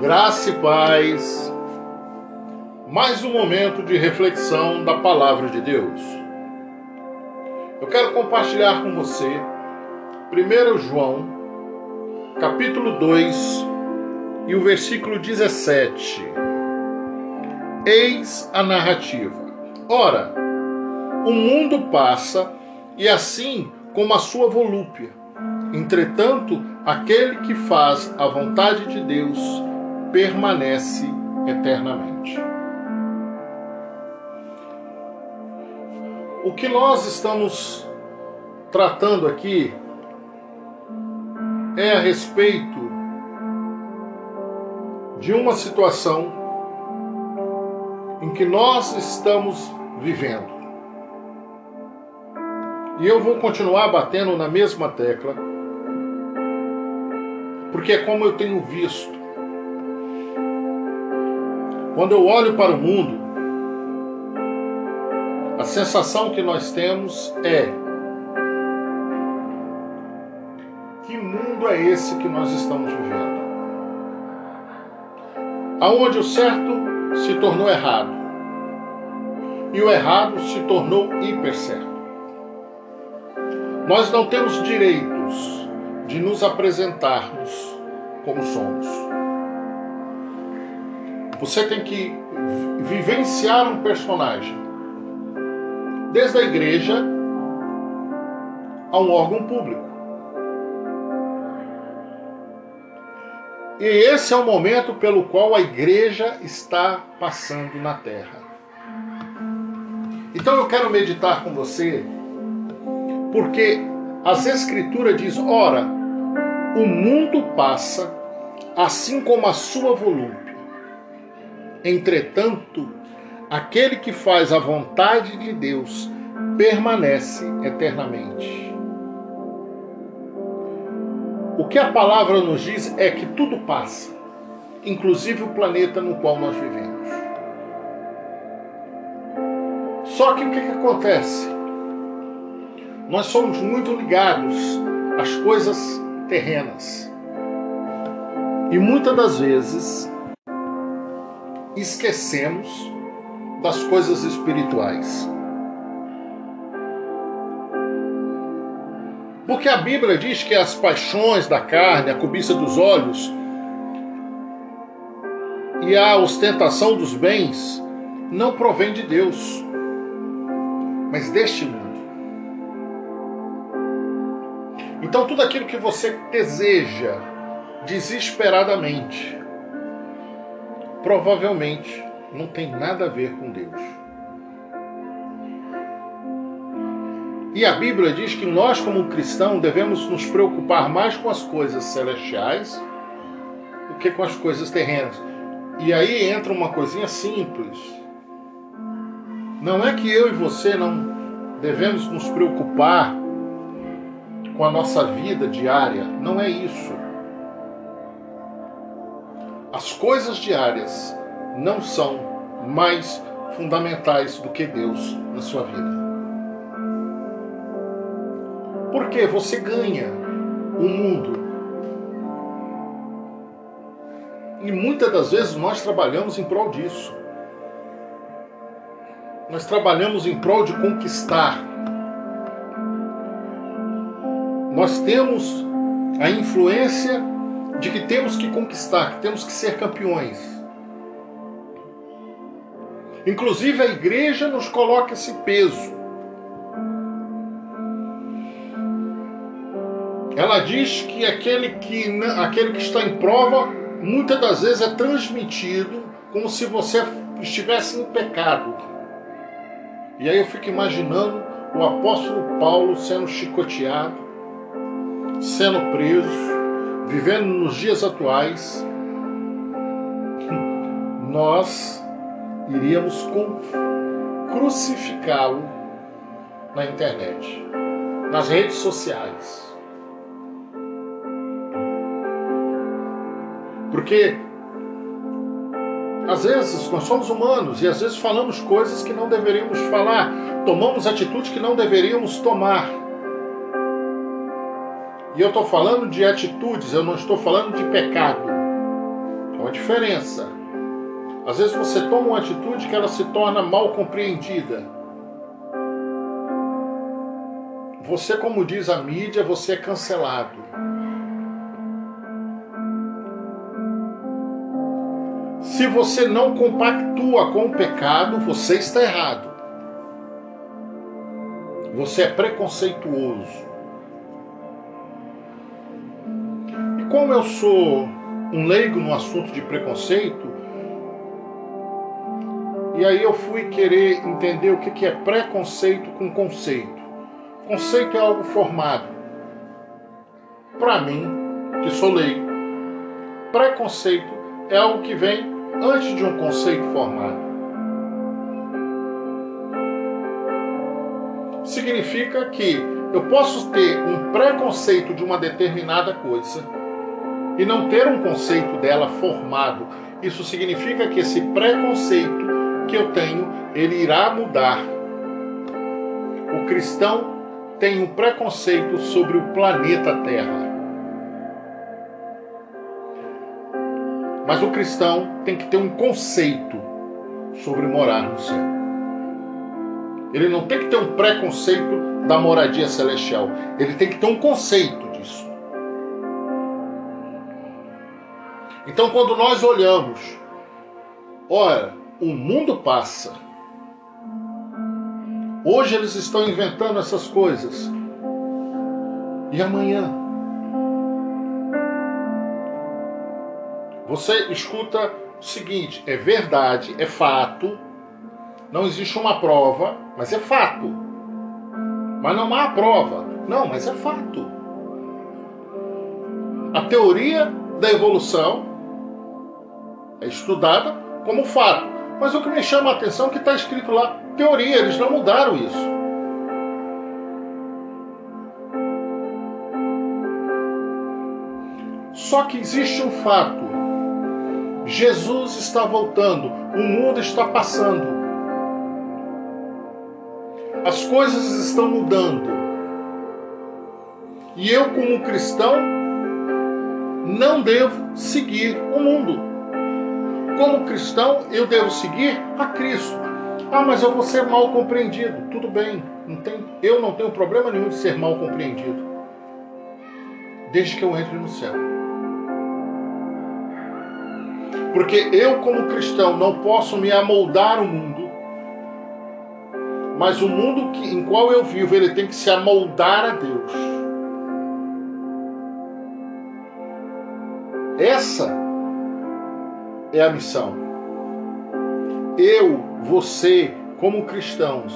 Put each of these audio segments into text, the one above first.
Graça e paz. Mais um momento de reflexão da palavra de Deus. Eu quero compartilhar com você 1 João, capítulo 2 e o versículo 17. Eis a narrativa. Ora, o mundo passa e assim como a sua volúpia. Entretanto, aquele que faz a vontade de Deus permanece eternamente. O que nós estamos tratando aqui é a respeito de uma situação em que nós estamos vivendo. E eu vou continuar batendo na mesma tecla, porque é como eu tenho visto. Quando eu olho para o mundo, a sensação que nós temos é: que mundo é esse que nós estamos vivendo? Aonde o certo se tornou errado e o errado se tornou hiper certo. Nós não temos direitos de nos apresentarmos como somos. Você tem que vivenciar um personagem, desde a igreja a um órgão público. E esse é o momento pelo qual a igreja está passando na terra. Então eu quero meditar com você porque as Escrituras diz: ora, o mundo passa, assim como a sua volúpia. Entretanto, aquele que faz a vontade de Deus permanece eternamente. O que a palavra nos diz é que tudo passa, inclusive o planeta no qual nós vivemos. Só que o que, que acontece? Nós somos muito ligados às coisas terrenas. E muitas das vezes esquecemos das coisas espirituais. Porque a Bíblia diz que as paixões da carne, a cobiça dos olhos e a ostentação dos bens não provém de Deus, mas deste mundo. Então, tudo aquilo que você deseja desesperadamente, provavelmente não tem nada a ver com Deus. E a Bíblia diz que nós, como cristãos, devemos nos preocupar mais com as coisas celestiais do que com as coisas terrenas. E aí entra uma coisinha simples. Não é que eu e você não devemos nos preocupar com a nossa vida diária. Não é isso. As coisas diárias não são mais fundamentais do que Deus na sua vida. Porque você ganha o mundo. E muitas das vezes nós trabalhamos em prol disso. Nós trabalhamos em prol de conquistar nós temos a influência de que temos que conquistar, que temos que ser campeões. Inclusive a igreja nos coloca esse peso. Ela diz que aquele que, aquele que está em prova, muitas das vezes é transmitido como se você estivesse em pecado. E aí eu fico imaginando o apóstolo Paulo sendo chicoteado, sendo preso, vivendo nos dias atuais, nós iríamos crucificá-lo na internet, nas redes sociais. Porque às vezes nós somos humanos e às vezes falamos coisas que não deveríamos falar, tomamos atitudes que não deveríamos tomar. E eu estou falando de atitudes, eu não estou falando de pecado. É uma diferença. Às vezes você toma uma atitude que ela se torna mal compreendida. Você, como diz a mídia, você é cancelado. Se você não compactua com o pecado, você está errado. Você é preconceituoso. Como eu sou um leigo no assunto de preconceito, e aí eu fui querer entender o que é preconceito com conceito. Conceito é algo formado. Para mim, que sou leigo, preconceito é algo que vem antes de um conceito formado. significa que eu posso ter um preconceito de uma determinada coisa e não ter um conceito dela formado. Isso significa que esse preconceito que eu tenho, ele irá mudar. O cristão tem um preconceito sobre o planeta Terra. Mas o cristão tem que ter um conceito sobre morar no céu. Ele não tem que ter um preconceito da moradia celestial. Ele tem que ter um conceito Então, quando nós olhamos, ora, o mundo passa. Hoje eles estão inventando essas coisas. E amanhã? Você escuta o seguinte: é verdade, é fato não existe uma prova, mas é fato. Mas não há prova. Não, mas é fato. A teoria da evolução é estudada como fato. Mas o que me chama a atenção é que está escrito lá teoria, eles não mudaram isso. Só que existe um fato. Jesus está voltando, o mundo está passando. As coisas estão mudando. E eu, como cristão, não devo seguir o mundo. Como cristão, eu devo seguir a Cristo. Ah, mas eu vou ser mal compreendido. Tudo bem, não tem, eu não tenho problema nenhum de ser mal compreendido. Desde que eu entre no céu. Porque eu, como cristão, não posso me amoldar ao mundo mas o mundo que, em qual eu vivo, ele tem que se amoldar a Deus. Essa é a missão. Eu, você, como cristãos,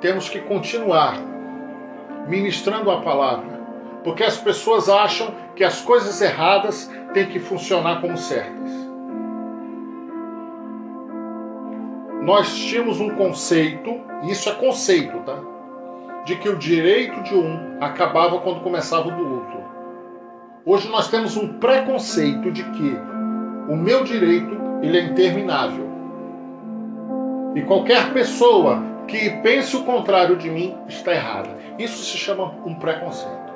temos que continuar ministrando a palavra, porque as pessoas acham que as coisas erradas têm que funcionar como certas. nós tínhamos um conceito, e isso é conceito, tá? De que o direito de um acabava quando começava o do outro. Hoje nós temos um preconceito de que o meu direito ele é interminável. E qualquer pessoa que pense o contrário de mim está errada. Isso se chama um preconceito.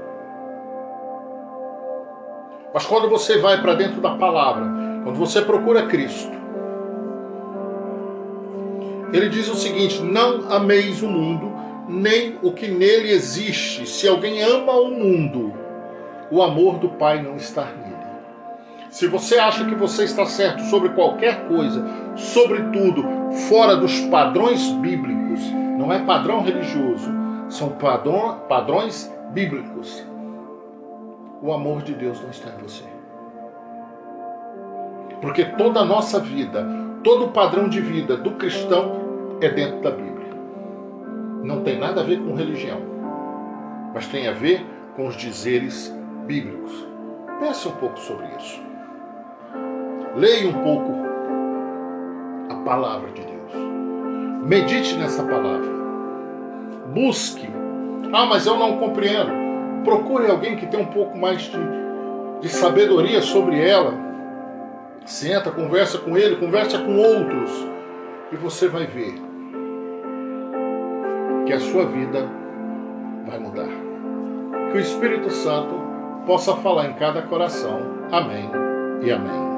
Mas quando você vai para dentro da palavra, quando você procura Cristo, ele diz o seguinte: Não ameis o mundo, nem o que nele existe. Se alguém ama o mundo, o amor do Pai não está nele. Se você acha que você está certo sobre qualquer coisa, sobretudo fora dos padrões bíblicos, não é padrão religioso, são padrão, padrões bíblicos. O amor de Deus não está em você. Porque toda a nossa vida, todo o padrão de vida do cristão é dentro da Bíblia. Não tem nada a ver com religião, mas tem a ver com os dizeres bíblicos. Pense um pouco sobre isso. Leia um pouco a palavra de Deus. Medite nessa palavra. Busque. Ah, mas eu não compreendo. Procure alguém que tenha um pouco mais de, de sabedoria sobre ela. Senta, conversa com ele, conversa com outros. E você vai ver que a sua vida vai mudar. Que o Espírito Santo possa falar em cada coração. Amém e amém.